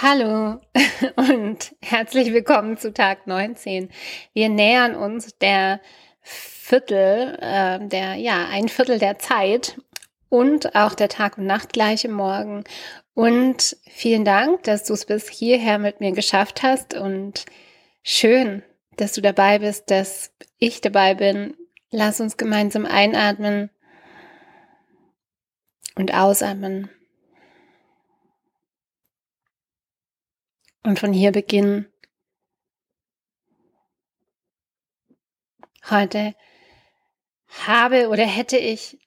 Hallo und herzlich willkommen zu Tag 19. Wir nähern uns der Viertel, äh, der, ja, ein Viertel der Zeit und auch der Tag- und Nachtgleiche morgen. Und vielen Dank, dass du es bis hierher mit mir geschafft hast und schön, dass du dabei bist, dass ich dabei bin. Lass uns gemeinsam einatmen und ausatmen. Und von hier beginnen. Heute habe oder hätte ich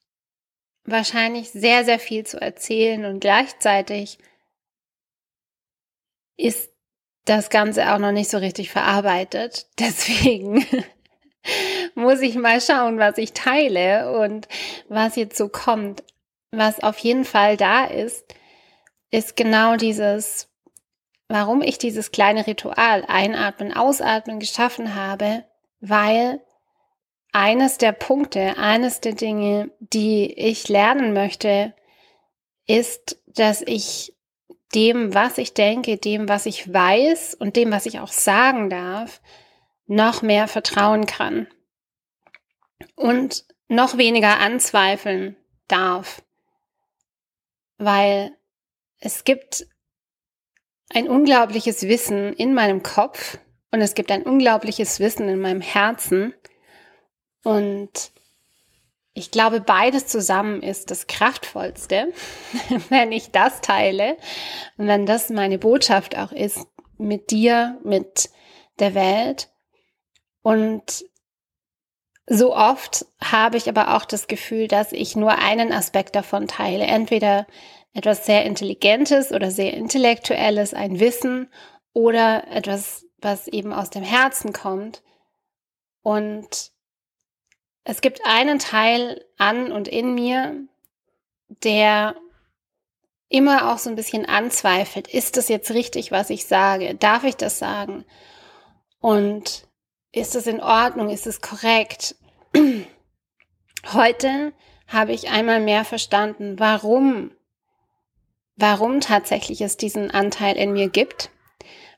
wahrscheinlich sehr, sehr viel zu erzählen und gleichzeitig ist das Ganze auch noch nicht so richtig verarbeitet. Deswegen muss ich mal schauen, was ich teile und was jetzt so kommt. Was auf jeden Fall da ist, ist genau dieses warum ich dieses kleine Ritual Einatmen, Ausatmen geschaffen habe, weil eines der Punkte, eines der Dinge, die ich lernen möchte, ist, dass ich dem, was ich denke, dem, was ich weiß und dem, was ich auch sagen darf, noch mehr vertrauen kann und noch weniger anzweifeln darf, weil es gibt ein unglaubliches Wissen in meinem Kopf und es gibt ein unglaubliches Wissen in meinem Herzen. Und ich glaube, beides zusammen ist das Kraftvollste, wenn ich das teile und wenn das meine Botschaft auch ist mit dir, mit der Welt. Und so oft habe ich aber auch das Gefühl, dass ich nur einen Aspekt davon teile. Entweder etwas sehr Intelligentes oder sehr Intellektuelles, ein Wissen oder etwas, was eben aus dem Herzen kommt. Und es gibt einen Teil an und in mir, der immer auch so ein bisschen anzweifelt, ist das jetzt richtig, was ich sage? Darf ich das sagen? Und ist es in Ordnung? Ist es korrekt? Heute habe ich einmal mehr verstanden, warum warum tatsächlich es diesen Anteil in mir gibt,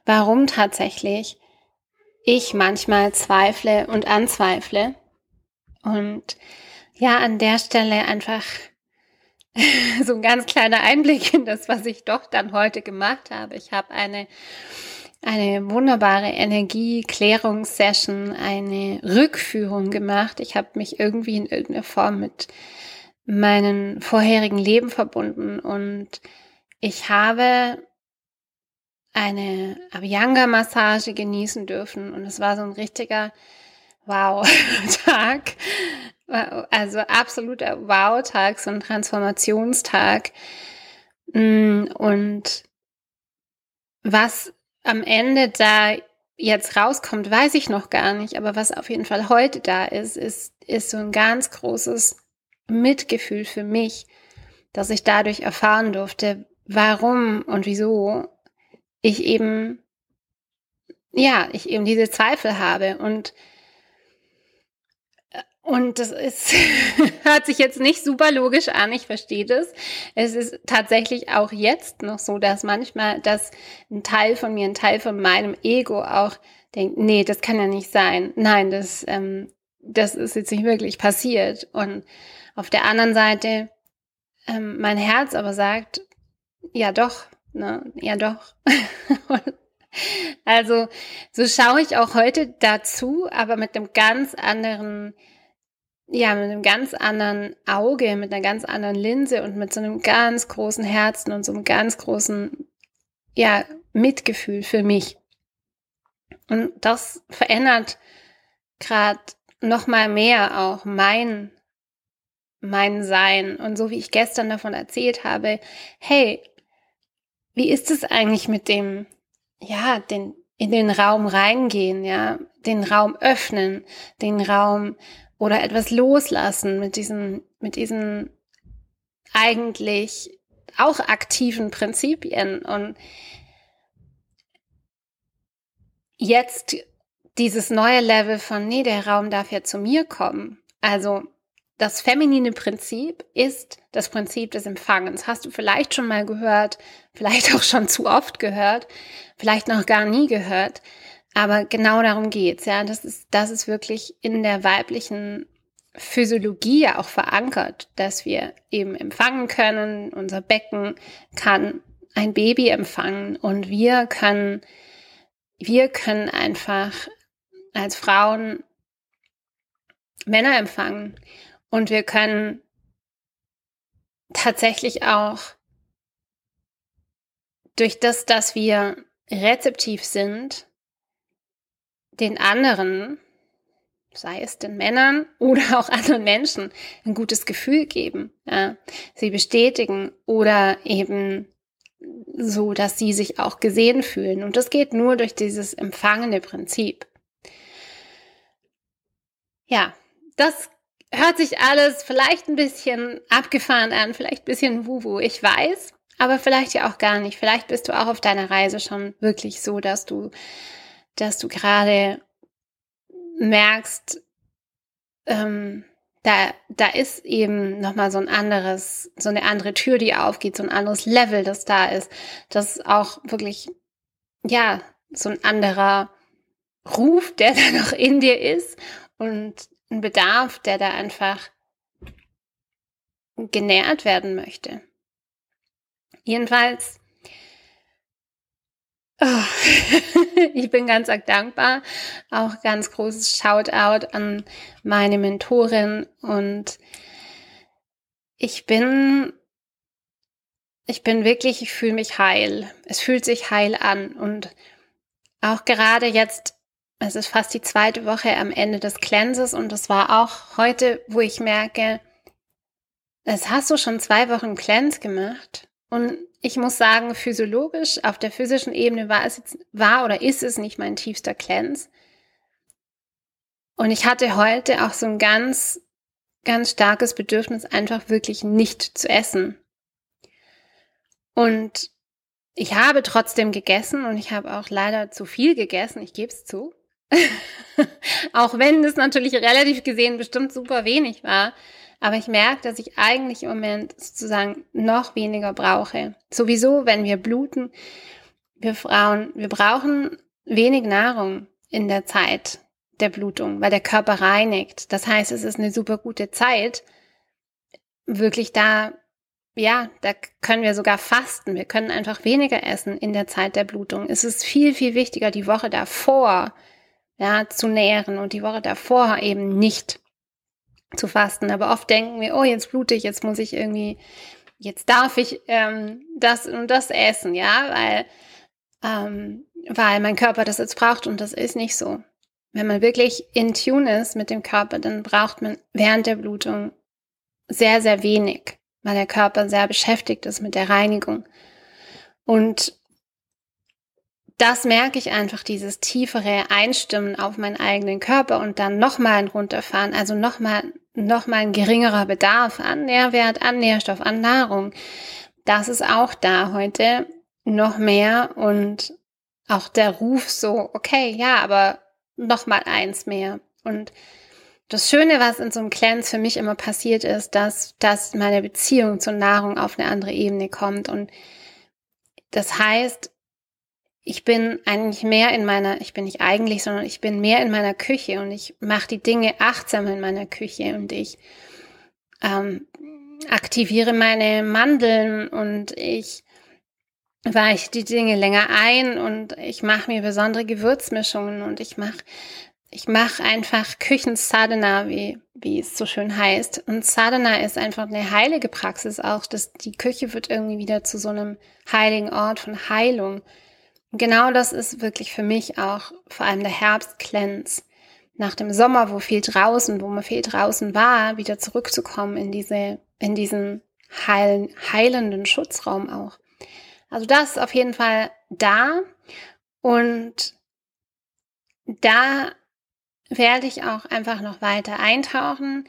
warum tatsächlich ich manchmal zweifle und anzweifle. Und ja, an der Stelle einfach so ein ganz kleiner Einblick in das, was ich doch dann heute gemacht habe. Ich habe eine eine wunderbare Energieklärungssession, eine Rückführung gemacht. Ich habe mich irgendwie in irgendeiner Form mit meinen vorherigen Leben verbunden und ich habe eine Abhyanga-Massage genießen dürfen und es war so ein richtiger Wow-Tag. Also absoluter Wow-Tag, so ein Transformationstag. Mm, und was am Ende da jetzt rauskommt, weiß ich noch gar nicht. Aber was auf jeden Fall heute da ist, ist, ist so ein ganz großes Mitgefühl für mich, dass ich dadurch erfahren durfte, warum und wieso ich eben, ja, ich eben diese Zweifel habe und und das ist, hört sich jetzt nicht super logisch an, ich verstehe das. Es ist tatsächlich auch jetzt noch so, dass manchmal, dass ein Teil von mir, ein Teil von meinem Ego auch denkt, nee, das kann ja nicht sein. Nein, das, ähm, das ist jetzt nicht wirklich passiert. Und auf der anderen Seite, ähm, mein Herz aber sagt, ja doch, ne? Ja doch. also so schaue ich auch heute dazu, aber mit einem ganz anderen, ja, mit einem ganz anderen Auge, mit einer ganz anderen Linse und mit so einem ganz großen Herzen und so einem ganz großen, ja, Mitgefühl für mich. Und das verändert gerade noch mal mehr auch mein mein Sein und so wie ich gestern davon erzählt habe, hey, wie ist es eigentlich mit dem, ja, den, in den Raum reingehen, ja, den Raum öffnen, den Raum oder etwas loslassen mit diesen, mit diesen eigentlich auch aktiven Prinzipien und jetzt dieses neue Level von, nee, der Raum darf ja zu mir kommen. Also das feminine Prinzip ist das Prinzip des Empfangens. Hast du vielleicht schon mal gehört, vielleicht auch schon zu oft gehört, vielleicht noch gar nie gehört. Aber genau darum geht's, ja. Das ist, das ist wirklich in der weiblichen Physiologie ja auch verankert, dass wir eben empfangen können. Unser Becken kann ein Baby empfangen und wir können, wir können einfach als Frauen Männer empfangen. Und wir können tatsächlich auch durch das, dass wir rezeptiv sind, den anderen, sei es den Männern oder auch anderen Menschen, ein gutes Gefühl geben, ja, sie bestätigen oder eben so, dass sie sich auch gesehen fühlen. Und das geht nur durch dieses empfangene Prinzip. Ja, das hört sich alles vielleicht ein bisschen abgefahren an, vielleicht ein bisschen wuhu, ich weiß, aber vielleicht ja auch gar nicht. Vielleicht bist du auch auf deiner Reise schon wirklich so, dass du, dass du gerade merkst, ähm, da, da ist eben nochmal so ein anderes, so eine andere Tür, die aufgeht, so ein anderes Level, das da ist, das auch wirklich, ja, so ein anderer Ruf, der da noch in dir ist und ein Bedarf, der da einfach genährt werden möchte. Jedenfalls, ich bin ganz arg dankbar. Auch ganz großes Shoutout an meine Mentorin und ich bin, ich bin wirklich, ich fühle mich heil. Es fühlt sich heil an und auch gerade jetzt es ist fast die zweite Woche am Ende des Cleanses und es war auch heute, wo ich merke, es hast du schon zwei Wochen Cleanse gemacht. Und ich muss sagen, physiologisch, auf der physischen Ebene war es jetzt, war oder ist es nicht mein tiefster Cleanse. Und ich hatte heute auch so ein ganz, ganz starkes Bedürfnis, einfach wirklich nicht zu essen. Und ich habe trotzdem gegessen und ich habe auch leider zu viel gegessen, ich gebe es zu. auch wenn es natürlich relativ gesehen bestimmt super wenig war. Aber ich merke, dass ich eigentlich im Moment sozusagen noch weniger brauche. Sowieso, wenn wir bluten, wir Frauen, wir brauchen wenig Nahrung in der Zeit der Blutung, weil der Körper reinigt. Das heißt, es ist eine super gute Zeit, wirklich da, ja, da können wir sogar fasten. Wir können einfach weniger essen in der Zeit der Blutung. Es ist viel, viel wichtiger, die Woche davor ja, zu nähren und die Woche davor eben nicht zu fasten. Aber oft denken wir, oh, jetzt blute ich, jetzt muss ich irgendwie, jetzt darf ich ähm, das und das essen, ja, weil, ähm, weil mein Körper das jetzt braucht und das ist nicht so. Wenn man wirklich in Tune ist mit dem Körper, dann braucht man während der Blutung sehr, sehr wenig, weil der Körper sehr beschäftigt ist mit der Reinigung. Und das merke ich einfach, dieses tiefere Einstimmen auf meinen eigenen Körper und dann nochmal ein Runterfahren, also nochmal noch mal ein geringerer Bedarf an Nährwert, an Nährstoff, an Nahrung. Das ist auch da heute noch mehr und auch der Ruf so, okay, ja, aber nochmal eins mehr. Und das Schöne, was in so einem Cleanse für mich immer passiert ist, dass, dass meine Beziehung zur Nahrung auf eine andere Ebene kommt. Und das heißt, ich bin eigentlich mehr in meiner, ich bin nicht eigentlich, sondern ich bin mehr in meiner Küche und ich mache die Dinge achtsam in meiner Küche und ich ähm, aktiviere meine Mandeln und ich weiche die Dinge länger ein und ich mache mir besondere Gewürzmischungen und ich mache ich mache einfach Küchensadhana, wie, wie es so schön heißt. Und Sadhana ist einfach eine heilige Praxis auch. dass die Küche wird irgendwie wieder zu so einem heiligen Ort von Heilung genau das ist wirklich für mich auch vor allem der Herbstcleanse. Nach dem Sommer, wo viel draußen, wo man viel draußen war, wieder zurückzukommen in diese, in diesen heilen, heilenden Schutzraum auch. Also das ist auf jeden Fall da und da werde ich auch einfach noch weiter eintauchen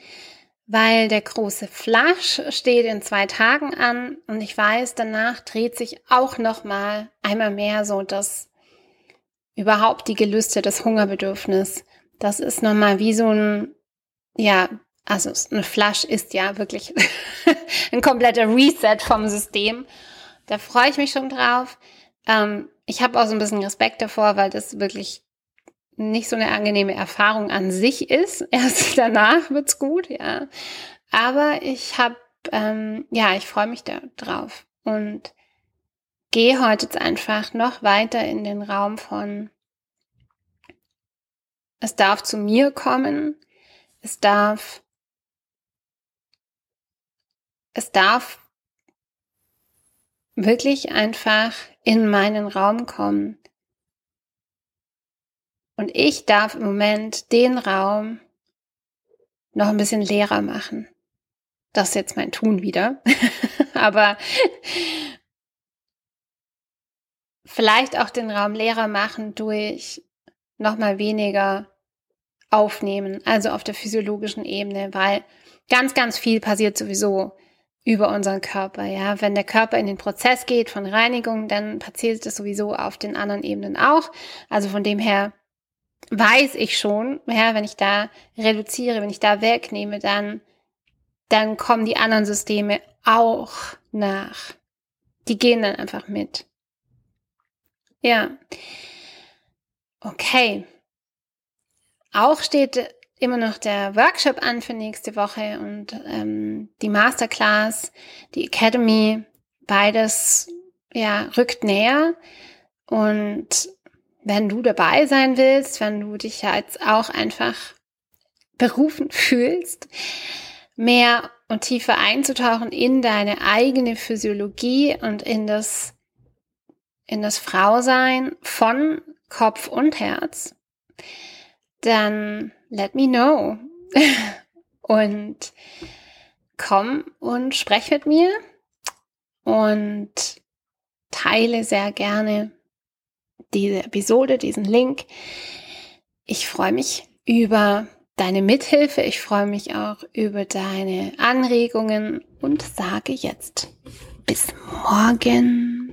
weil der große Flash steht in zwei Tagen an und ich weiß, danach dreht sich auch noch mal einmal mehr so das überhaupt die Gelüste, das Hungerbedürfnis. Das ist noch mal wie so ein ja also eine Flush ist ja wirklich ein kompletter Reset vom System. Da freue ich mich schon drauf. Ähm, ich habe auch so ein bisschen Respekt davor, weil das wirklich nicht so eine angenehme Erfahrung an sich ist. Erst danach wird's gut, ja. Aber ich habe, ähm, ja, ich freue mich da drauf und gehe heute jetzt einfach noch weiter in den Raum von, es darf zu mir kommen, es darf, es darf wirklich einfach in meinen Raum kommen. Und ich darf im Moment den Raum noch ein bisschen leerer machen. Das ist jetzt mein Tun wieder. Aber vielleicht auch den Raum leerer machen durch nochmal weniger aufnehmen, also auf der physiologischen Ebene, weil ganz, ganz viel passiert sowieso über unseren Körper. Ja, wenn der Körper in den Prozess geht von Reinigung, dann passiert es sowieso auf den anderen Ebenen auch. Also von dem her weiß ich schon, ja, wenn ich da reduziere, wenn ich da wegnehme, dann, dann kommen die anderen Systeme auch nach. Die gehen dann einfach mit. Ja. Okay. Auch steht immer noch der Workshop an für nächste Woche und ähm, die Masterclass, die Academy, beides ja rückt näher und wenn du dabei sein willst, wenn du dich jetzt auch einfach berufen fühlst, mehr und tiefer einzutauchen in deine eigene Physiologie und in das, in das Frausein von Kopf und Herz, dann let me know. und komm und sprech mit mir und teile sehr gerne diese Episode, diesen Link. Ich freue mich über deine Mithilfe. Ich freue mich auch über deine Anregungen und sage jetzt bis morgen.